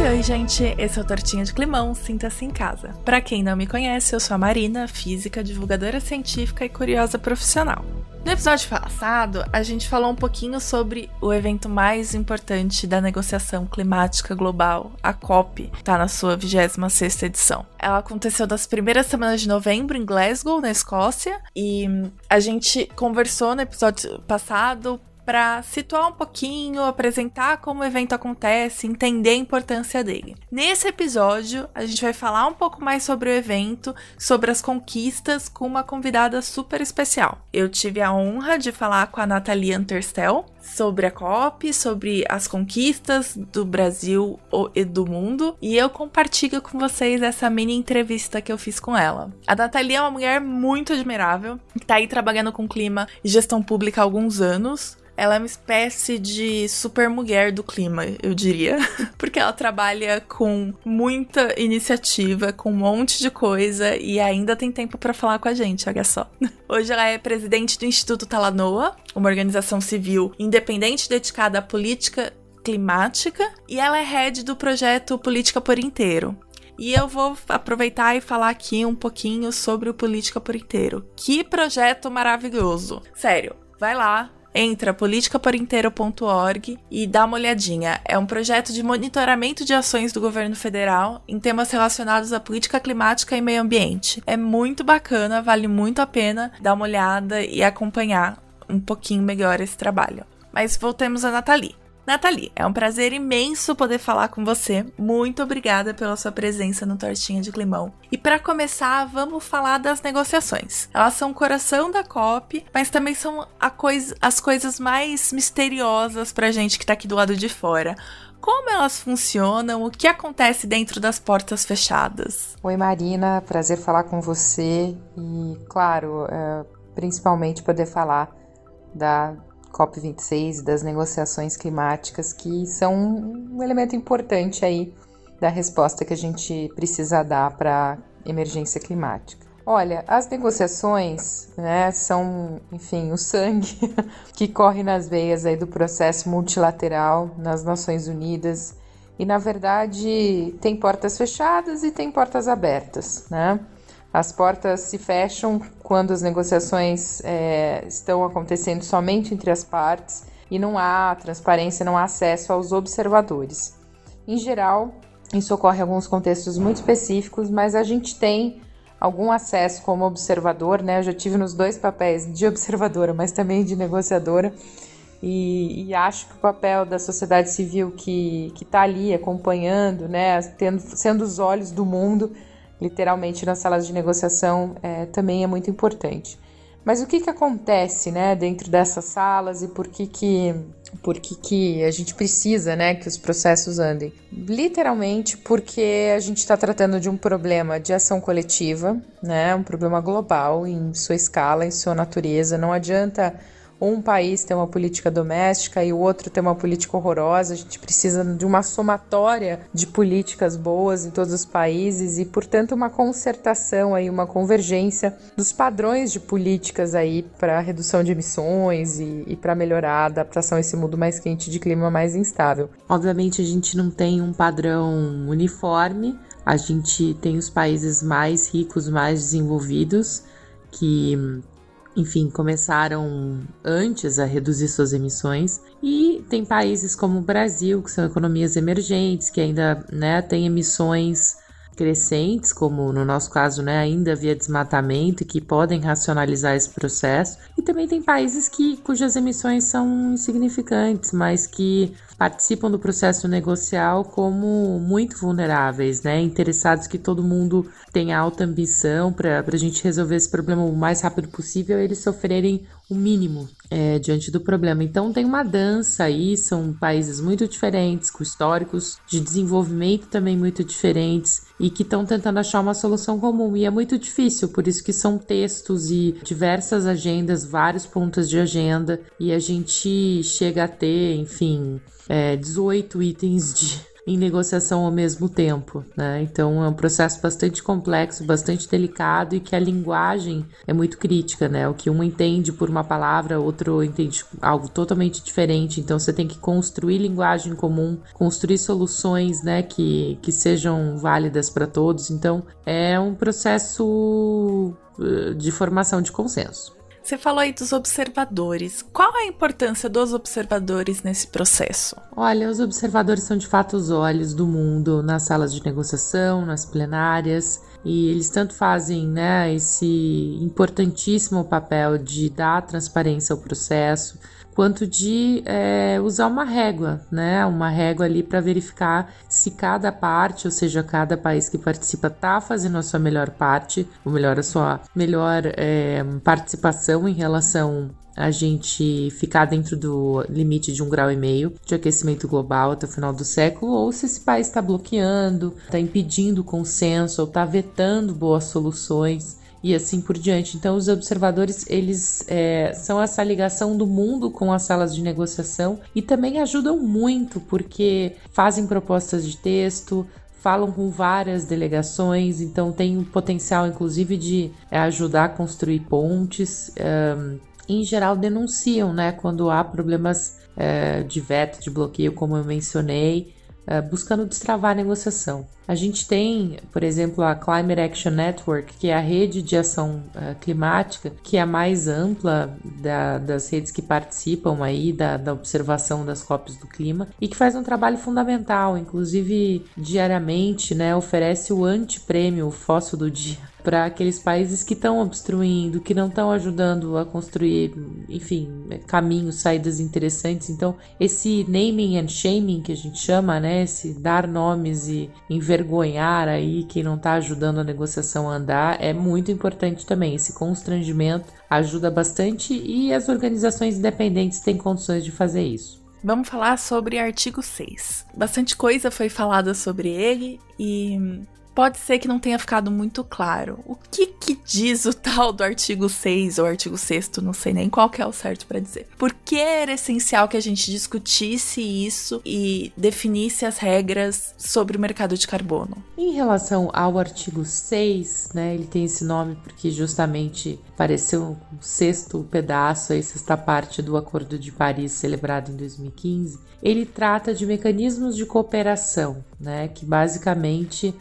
Oi, oi, gente! Esse é o Tortinha de Climão, sinta-se em casa. Para quem não me conhece, eu sou a Marina, física, divulgadora científica e curiosa profissional. No episódio passado, a gente falou um pouquinho sobre o evento mais importante da negociação climática global, a COP, está na sua 26ª edição. Ela aconteceu nas primeiras semanas de novembro em Glasgow, na Escócia, e a gente conversou no episódio passado para situar um pouquinho, apresentar como o evento acontece, entender a importância dele. Nesse episódio, a gente vai falar um pouco mais sobre o evento, sobre as conquistas, com uma convidada super especial. Eu tive a honra de falar com a Nathalie Anterstel sobre a COP, sobre as conquistas do Brasil e do mundo, e eu compartilho com vocês essa mini entrevista que eu fiz com ela. A Nathalie é uma mulher muito admirável, que está aí trabalhando com clima e gestão pública há alguns anos, ela é uma espécie de super mulher do clima, eu diria. Porque ela trabalha com muita iniciativa, com um monte de coisa e ainda tem tempo para falar com a gente, olha só. Hoje ela é presidente do Instituto Talanoa, uma organização civil independente dedicada à política climática, e ela é head do projeto Política por Inteiro, e eu vou aproveitar e falar aqui um pouquinho sobre o Política por Inteiro. Que projeto maravilhoso! Sério, vai lá, Entra politicaporinteiro.org e dá uma olhadinha. É um projeto de monitoramento de ações do governo federal em temas relacionados à política climática e meio ambiente. É muito bacana, vale muito a pena dar uma olhada e acompanhar um pouquinho melhor esse trabalho. Mas voltemos a Nathalie. Nathalie, é um prazer imenso poder falar com você. Muito obrigada pela sua presença no Tortinha de Climão. E para começar, vamos falar das negociações. Elas são o coração da COP, mas também são coisa, as coisas mais misteriosas pra gente que tá aqui do lado de fora como elas funcionam, o que acontece dentro das portas fechadas. Oi, Marina, prazer falar com você e, claro, é, principalmente poder falar da COP26, das negociações climáticas, que são um elemento importante aí da resposta que a gente precisa dar para a emergência climática. Olha, as negociações, né, são, enfim, o sangue que corre nas veias aí do processo multilateral nas Nações Unidas e, na verdade, tem portas fechadas e tem portas abertas, né? As portas se fecham quando as negociações é, estão acontecendo somente entre as partes e não há transparência, não há acesso aos observadores. Em geral, isso ocorre em alguns contextos muito específicos, mas a gente tem algum acesso como observador, né? Eu já tive nos dois papéis de observadora, mas também de negociadora. E, e, acho que o papel da sociedade civil que está ali acompanhando, né, tendo, sendo os olhos do mundo, literalmente nas salas de negociação, é, também é muito importante. Mas o que, que acontece né, dentro dessas salas e por que, que, por que, que a gente precisa né, que os processos andem? Literalmente porque a gente está tratando de um problema de ação coletiva, né, um problema global em sua escala, em sua natureza. Não adianta um país tem uma política doméstica e o outro tem uma política horrorosa. A gente precisa de uma somatória de políticas boas em todos os países e, portanto, uma concertação aí, uma convergência dos padrões de políticas aí para redução de emissões e, e para melhorar a adaptação a esse mundo mais quente de clima mais instável. Obviamente, a gente não tem um padrão uniforme. A gente tem os países mais ricos, mais desenvolvidos, que enfim, começaram antes a reduzir suas emissões. E tem países como o Brasil, que são economias emergentes, que ainda né, têm emissões crescentes, como no nosso caso, né, ainda via desmatamento, e que podem racionalizar esse processo. E também tem países que, cujas emissões são insignificantes, mas que participam do processo negocial como muito vulneráveis, né? Interessados que todo mundo tenha alta ambição para a gente resolver esse problema o mais rápido possível, eles sofrerem o mínimo é, diante do problema. Então tem uma dança aí, são países muito diferentes, com históricos de desenvolvimento também muito diferentes e que estão tentando achar uma solução comum. E é muito difícil, por isso que são textos e diversas agendas, vários pontos de agenda, e a gente chega a ter, enfim, é, 18 itens de em negociação ao mesmo tempo, né? Então é um processo bastante complexo, bastante delicado e que a linguagem é muito crítica, né? O que um entende por uma palavra, outro entende algo totalmente diferente. Então você tem que construir linguagem comum, construir soluções, né, que, que sejam válidas para todos. Então é um processo eh, de formação de consenso. Você falou aí dos observadores. Qual a importância dos observadores nesse processo? Olha, os observadores são de fato os olhos do mundo nas salas de negociação, nas plenárias, e eles tanto fazem né, esse importantíssimo papel de dar transparência ao processo, quanto de é, usar uma régua, né? Uma régua ali para verificar se cada parte, ou seja, cada país que participa está fazendo a sua melhor parte, ou melhor, a sua melhor é, participação em relação a gente ficar dentro do limite de um grau e meio de aquecimento global até o final do século, ou se esse país está bloqueando, está impedindo o consenso ou está vetando boas soluções e assim por diante. Então, os observadores eles é, são essa ligação do mundo com as salas de negociação e também ajudam muito porque fazem propostas de texto, falam com várias delegações, então tem o potencial, inclusive, de é, ajudar a construir pontes. Um, em geral, denunciam, né, quando há problemas é, de veto, de bloqueio, como eu mencionei, buscando destravar a negociação. A gente tem, por exemplo, a Climate Action Network, que é a rede de ação uh, climática, que é a mais ampla da, das redes que participam aí da, da observação das COPs do clima e que faz um trabalho fundamental, inclusive diariamente, né, oferece o antiprêmio, o fósforo do dia para aqueles países que estão obstruindo, que não estão ajudando a construir, enfim, caminhos, saídas interessantes. Então, esse naming and shaming que a gente chama, né, esse dar nomes e envergonhar aí quem não está ajudando a negociação a andar, é muito importante também. Esse constrangimento ajuda bastante e as organizações independentes têm condições de fazer isso. Vamos falar sobre artigo 6. Bastante coisa foi falada sobre ele e pode ser que não tenha ficado muito claro. O que que diz o tal do artigo 6 ou artigo 6 não sei nem qual que é o certo para dizer. Por que era essencial que a gente discutisse isso e definisse as regras sobre o mercado de carbono? Em relação ao artigo 6, né, ele tem esse nome porque justamente apareceu um sexto pedaço, aí, sexta parte do Acordo de Paris celebrado em 2015. Ele trata de mecanismos de cooperação, né, que basicamente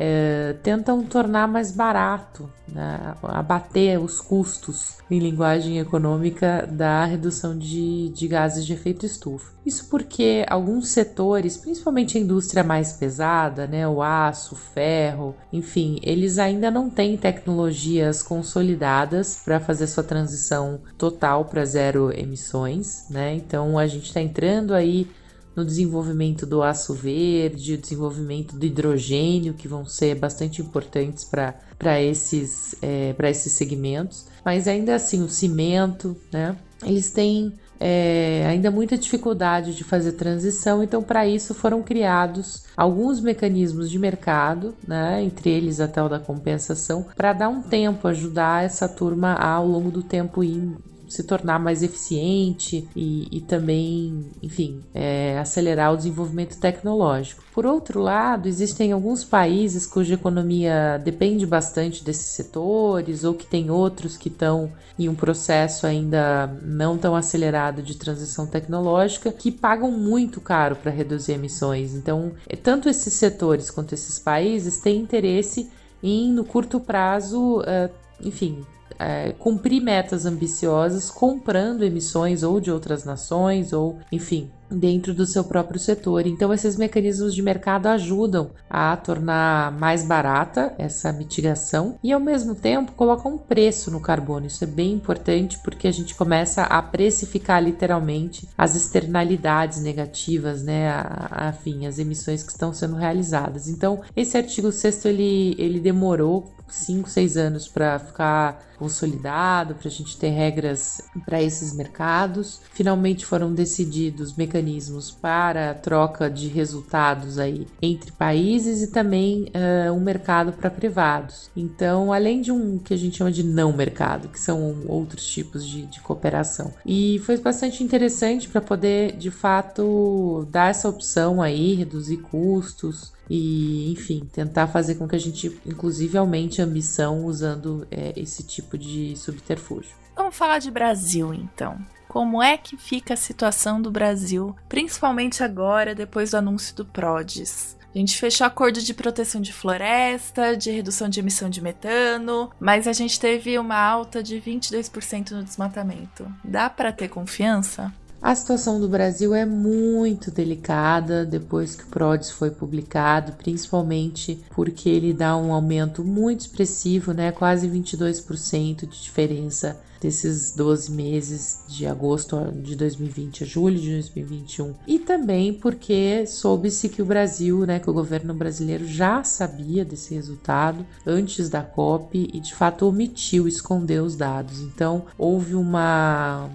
é, tentam tornar mais barato, né, abater os custos em linguagem econômica da redução de, de gases de efeito estufa. Isso porque alguns setores, principalmente a indústria mais pesada, né, o aço, o ferro, enfim, eles ainda não têm tecnologias consolidadas para fazer sua transição total para zero emissões, né? Então a gente está entrando aí no desenvolvimento do aço verde, o desenvolvimento do hidrogênio, que vão ser bastante importantes para esses, é, esses segmentos. Mas ainda assim, o cimento, né? Eles têm é, ainda muita dificuldade de fazer transição, então para isso foram criados alguns mecanismos de mercado, né, entre eles até o da compensação, para dar um tempo, ajudar essa turma a, ao longo do tempo ir se tornar mais eficiente e, e também, enfim, é, acelerar o desenvolvimento tecnológico. Por outro lado, existem alguns países cuja economia depende bastante desses setores ou que tem outros que estão em um processo ainda não tão acelerado de transição tecnológica que pagam muito caro para reduzir emissões. Então, é, tanto esses setores quanto esses países têm interesse em, no curto prazo, uh, enfim, é, cumprir metas ambiciosas comprando emissões ou de outras nações ou, enfim, dentro do seu próprio setor. Então, esses mecanismos de mercado ajudam a tornar mais barata essa mitigação e, ao mesmo tempo, colocam um preço no carbono. Isso é bem importante porque a gente começa a precificar literalmente as externalidades negativas, né? A, enfim, as emissões que estão sendo realizadas. Então, esse artigo 6 ele, ele demorou 5, 6 anos para ficar consolidado, para a gente ter regras para esses mercados. Finalmente foram decididos mecanismos mecanismos para troca de resultados aí entre países e também uh, um mercado para privados. Então, além de um que a gente chama de não mercado, que são outros tipos de, de cooperação. E foi bastante interessante para poder, de fato, dar essa opção aí, reduzir custos, e, enfim, tentar fazer com que a gente, inclusive, aumente a ambição usando é, esse tipo de subterfúgio. Vamos falar de Brasil, então. Como é que fica a situação do Brasil, principalmente agora, depois do anúncio do PRODES? A gente fechou acordo de proteção de floresta, de redução de emissão de metano, mas a gente teve uma alta de 22% no desmatamento. Dá para ter confiança? A situação do Brasil é muito delicada depois que o PRODES foi publicado, principalmente porque ele dá um aumento muito expressivo, né, quase 22% de diferença desses 12 meses de agosto de 2020 a julho de 2021 e também porque soube-se que o Brasil, né, que o governo brasileiro já sabia desse resultado antes da COP e de fato omitiu, escondeu os dados. Então houve uma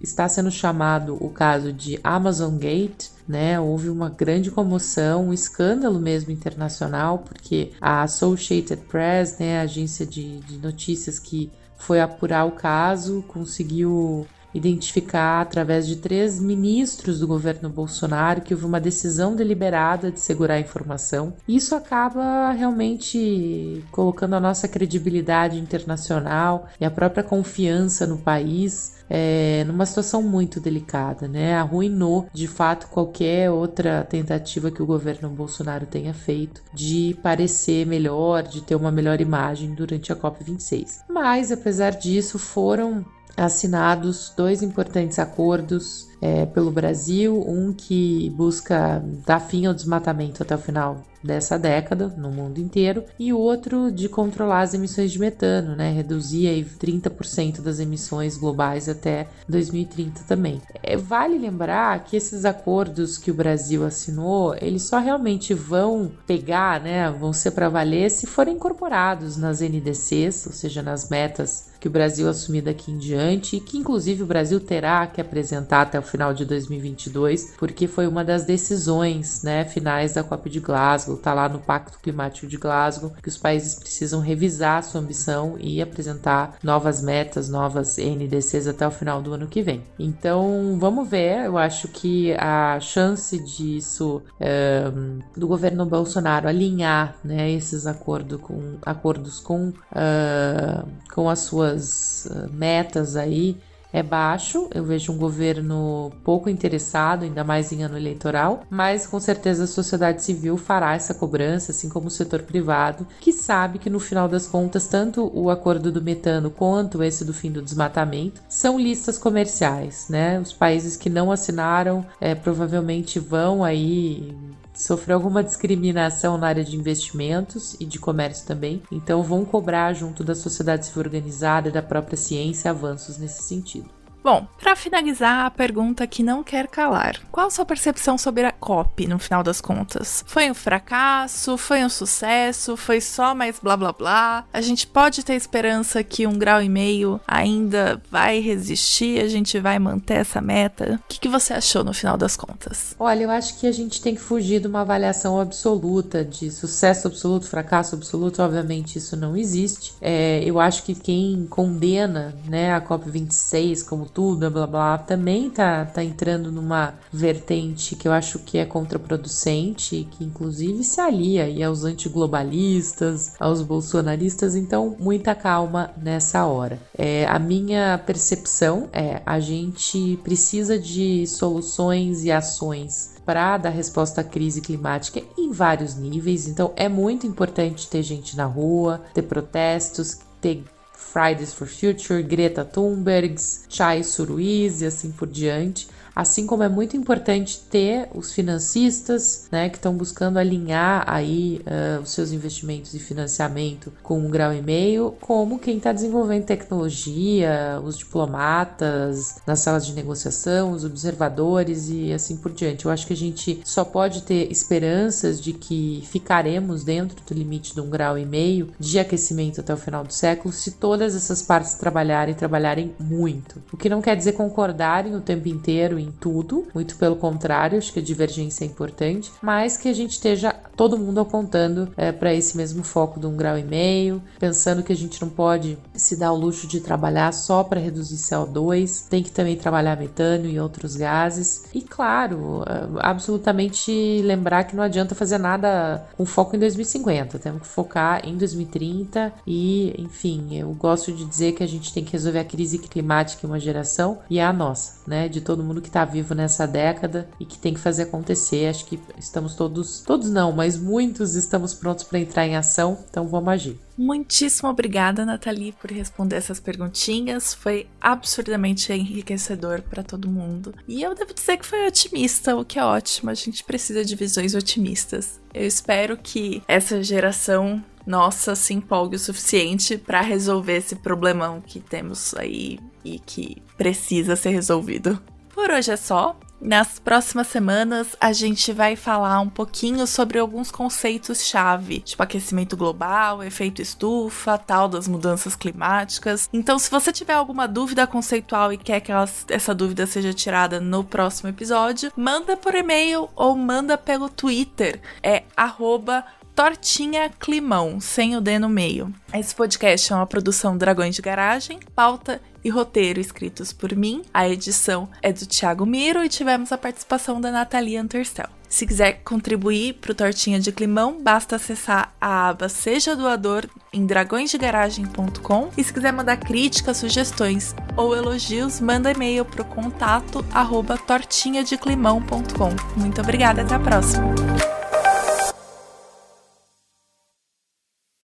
está sendo chamado o caso de Amazon Gate, né? Houve uma grande comoção, um escândalo mesmo internacional, porque a Associated Press, né, a agência de, de notícias que foi apurar o caso, conseguiu identificar através de três ministros do governo Bolsonaro que houve uma decisão deliberada de segurar a informação. Isso acaba realmente colocando a nossa credibilidade internacional e a própria confiança no país é, numa situação muito delicada, né? Arruinou de fato qualquer outra tentativa que o governo Bolsonaro tenha feito de parecer melhor, de ter uma melhor imagem durante a COP26. Mas, apesar disso, foram assinados dois importantes acordos é, pelo Brasil, um que busca dar fim ao desmatamento até o final dessa década no mundo inteiro e outro de controlar as emissões de metano, né, reduzir aí 30% das emissões globais até 2030 também. É, vale lembrar que esses acordos que o Brasil assinou, eles só realmente vão pegar, né, vão ser para valer se forem incorporados nas NDCs, ou seja, nas metas que o Brasil assumir daqui em diante e que inclusive o Brasil terá que apresentar até o final de 2022, porque foi uma das decisões, né, finais da COP de Glasgow, tá lá no Pacto Climático de Glasgow, que os países precisam revisar sua ambição e apresentar novas metas, novas NDCs até o final do ano que vem. Então, vamos ver, eu acho que a chance disso é, do governo Bolsonaro alinhar, né, esses acordo com, acordos com, uh, com as suas ah, metas aí é baixo. Eu vejo um governo pouco interessado, ainda mais em ano eleitoral, mas com certeza a sociedade civil fará essa cobrança, assim como o setor privado, que sabe que no final das contas, tanto o acordo do metano quanto esse do fim do desmatamento são listas comerciais, né? Os países que não assinaram é, provavelmente vão aí sofreu alguma discriminação na área de investimentos e de comércio também, então vão cobrar junto da sociedade civil organizada e da própria ciência avanços nesse sentido. Bom, para finalizar, a pergunta que não quer calar. Qual sua percepção sobre a COP no final das contas? Foi um fracasso? Foi um sucesso? Foi só mais blá blá blá? A gente pode ter esperança que um grau e meio ainda vai resistir? A gente vai manter essa meta? O que, que você achou no final das contas? Olha, eu acho que a gente tem que fugir de uma avaliação absoluta de sucesso absoluto, fracasso absoluto. Obviamente, isso não existe. É, eu acho que quem condena né, a COP26 como tudo, blá blá, também tá, tá entrando numa vertente que eu acho que é contraproducente, que inclusive se alia aí aos antiglobalistas, aos bolsonaristas, então muita calma nessa hora. É, a minha percepção é a gente precisa de soluções e ações para dar resposta à crise climática em vários níveis. Então é muito importante ter gente na rua, ter protestos, ter Fridays for Future, Greta Thunberg, Chai Suruiz e assim por diante. Assim como é muito importante ter os financistas, né, que estão buscando alinhar aí uh, os seus investimentos e financiamento com um grau e meio, como quem está desenvolvendo tecnologia, os diplomatas nas salas de negociação, os observadores e assim por diante. Eu acho que a gente só pode ter esperanças de que ficaremos dentro do limite de um grau e meio de aquecimento até o final do século se todas essas partes trabalharem, trabalharem muito. O que não quer dizer concordarem o tempo inteiro em em tudo, muito pelo contrário, acho que a divergência é importante, mas que a gente esteja todo mundo apontando é, para esse mesmo foco de um grau e meio, pensando que a gente não pode se dar o luxo de trabalhar só para reduzir CO2, tem que também trabalhar metano e outros gases. E claro, é, absolutamente lembrar que não adianta fazer nada com foco em 2050, temos que focar em 2030 e, enfim, eu gosto de dizer que a gente tem que resolver a crise climática em uma geração e é a nossa, né? De todo mundo que está vivo nessa década e que tem que fazer acontecer. Acho que estamos todos, todos não, mas muitos estamos prontos para entrar em ação, então vamos agir. Muitíssimo obrigada, Nathalie, por responder essas perguntinhas. Foi absurdamente enriquecedor para todo mundo. E eu devo dizer que foi otimista, o que é ótimo. A gente precisa de visões otimistas. Eu espero que essa geração nossa se empolgue o suficiente para resolver esse problemão que temos aí e que precisa ser resolvido. Por hoje é só. Nas próximas semanas, a gente vai falar um pouquinho sobre alguns conceitos-chave, tipo aquecimento global, efeito estufa, tal das mudanças climáticas. Então, se você tiver alguma dúvida conceitual e quer que essa dúvida seja tirada no próximo episódio, manda por e-mail ou manda pelo Twitter. É arroba Tortinha Climão, sem o D no meio. Esse podcast é uma produção Dragões de Garagem, pauta e roteiro escritos por mim. A edição é do Thiago Miro e tivemos a participação da Nathalie Antercel. Se quiser contribuir para o Tortinha de Climão, basta acessar a aba Seja Doador em dragõesdegaragem.com e se quiser mandar críticas, sugestões ou elogios, manda e-mail para o contato arroba tortinhadeclimão.com. Muito obrigada, até a próxima!